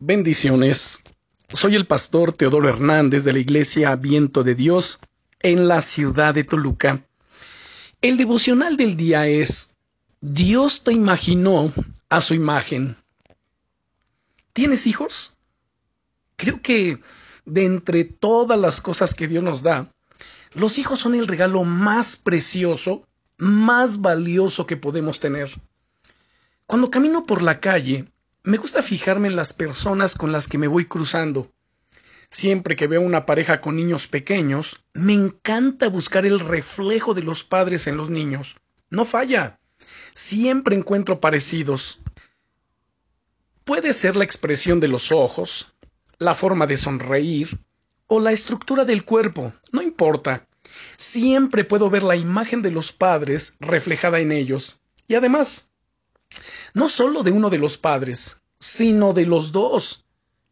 Bendiciones. Soy el pastor Teodoro Hernández de la Iglesia Viento de Dios en la ciudad de Toluca. El devocional del día es Dios te imaginó a su imagen. ¿Tienes hijos? Creo que de entre todas las cosas que Dios nos da, los hijos son el regalo más precioso, más valioso que podemos tener. Cuando camino por la calle, me gusta fijarme en las personas con las que me voy cruzando. Siempre que veo una pareja con niños pequeños, me encanta buscar el reflejo de los padres en los niños. No falla. Siempre encuentro parecidos. Puede ser la expresión de los ojos, la forma de sonreír o la estructura del cuerpo, no importa. Siempre puedo ver la imagen de los padres reflejada en ellos. Y además, no solo de uno de los padres, sino de los dos.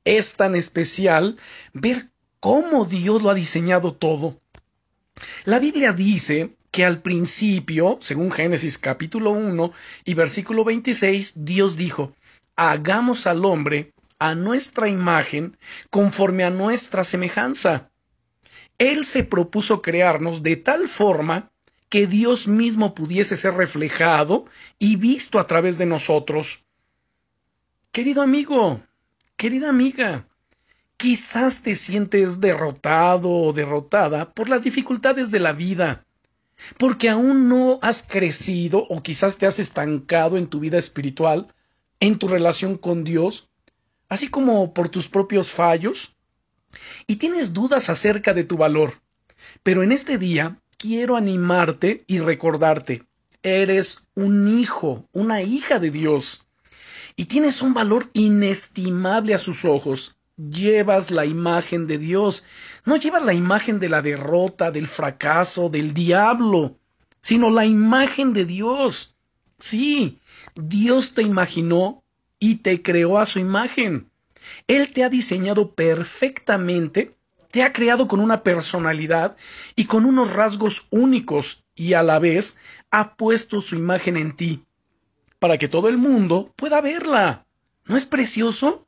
Es tan especial ver cómo Dios lo ha diseñado todo. La Biblia dice que al principio, según Génesis capítulo 1 y versículo 26, Dios dijo, hagamos al hombre a nuestra imagen conforme a nuestra semejanza. Él se propuso crearnos de tal forma que Dios mismo pudiese ser reflejado y visto a través de nosotros. Querido amigo, querida amiga, quizás te sientes derrotado o derrotada por las dificultades de la vida, porque aún no has crecido o quizás te has estancado en tu vida espiritual, en tu relación con Dios, así como por tus propios fallos, y tienes dudas acerca de tu valor. Pero en este día quiero animarte y recordarte, eres un hijo, una hija de Dios, y tienes un valor inestimable a sus ojos. Llevas la imagen de Dios, no llevas la imagen de la derrota, del fracaso, del diablo, sino la imagen de Dios. Sí, Dios te imaginó y te creó a su imagen. Él te ha diseñado perfectamente te ha creado con una personalidad y con unos rasgos únicos y a la vez ha puesto su imagen en ti para que todo el mundo pueda verla. ¿No es precioso?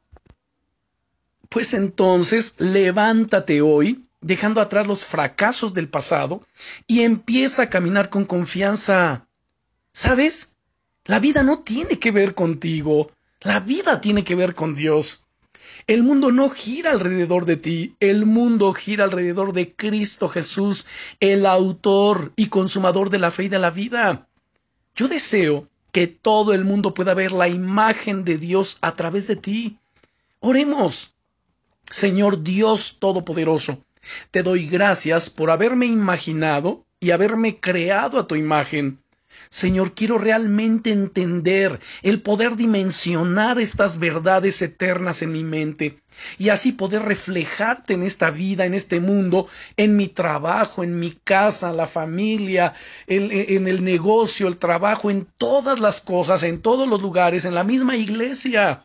Pues entonces levántate hoy, dejando atrás los fracasos del pasado, y empieza a caminar con confianza. ¿Sabes? La vida no tiene que ver contigo, la vida tiene que ver con Dios. El mundo no gira alrededor de ti, el mundo gira alrededor de Cristo Jesús, el autor y consumador de la fe y de la vida. Yo deseo que todo el mundo pueda ver la imagen de Dios a través de ti. Oremos. Señor Dios Todopoderoso, te doy gracias por haberme imaginado y haberme creado a tu imagen. Señor, quiero realmente entender el poder dimensionar estas verdades eternas en mi mente y así poder reflejarte en esta vida, en este mundo, en mi trabajo, en mi casa, la familia, en, en el negocio, el trabajo, en todas las cosas, en todos los lugares, en la misma iglesia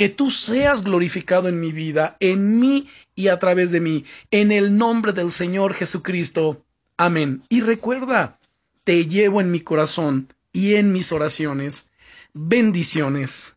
que tú seas glorificado en mi vida, en mí y a través de mí, en el nombre del Señor Jesucristo. Amén. Y recuerda, te llevo en mi corazón y en mis oraciones. Bendiciones.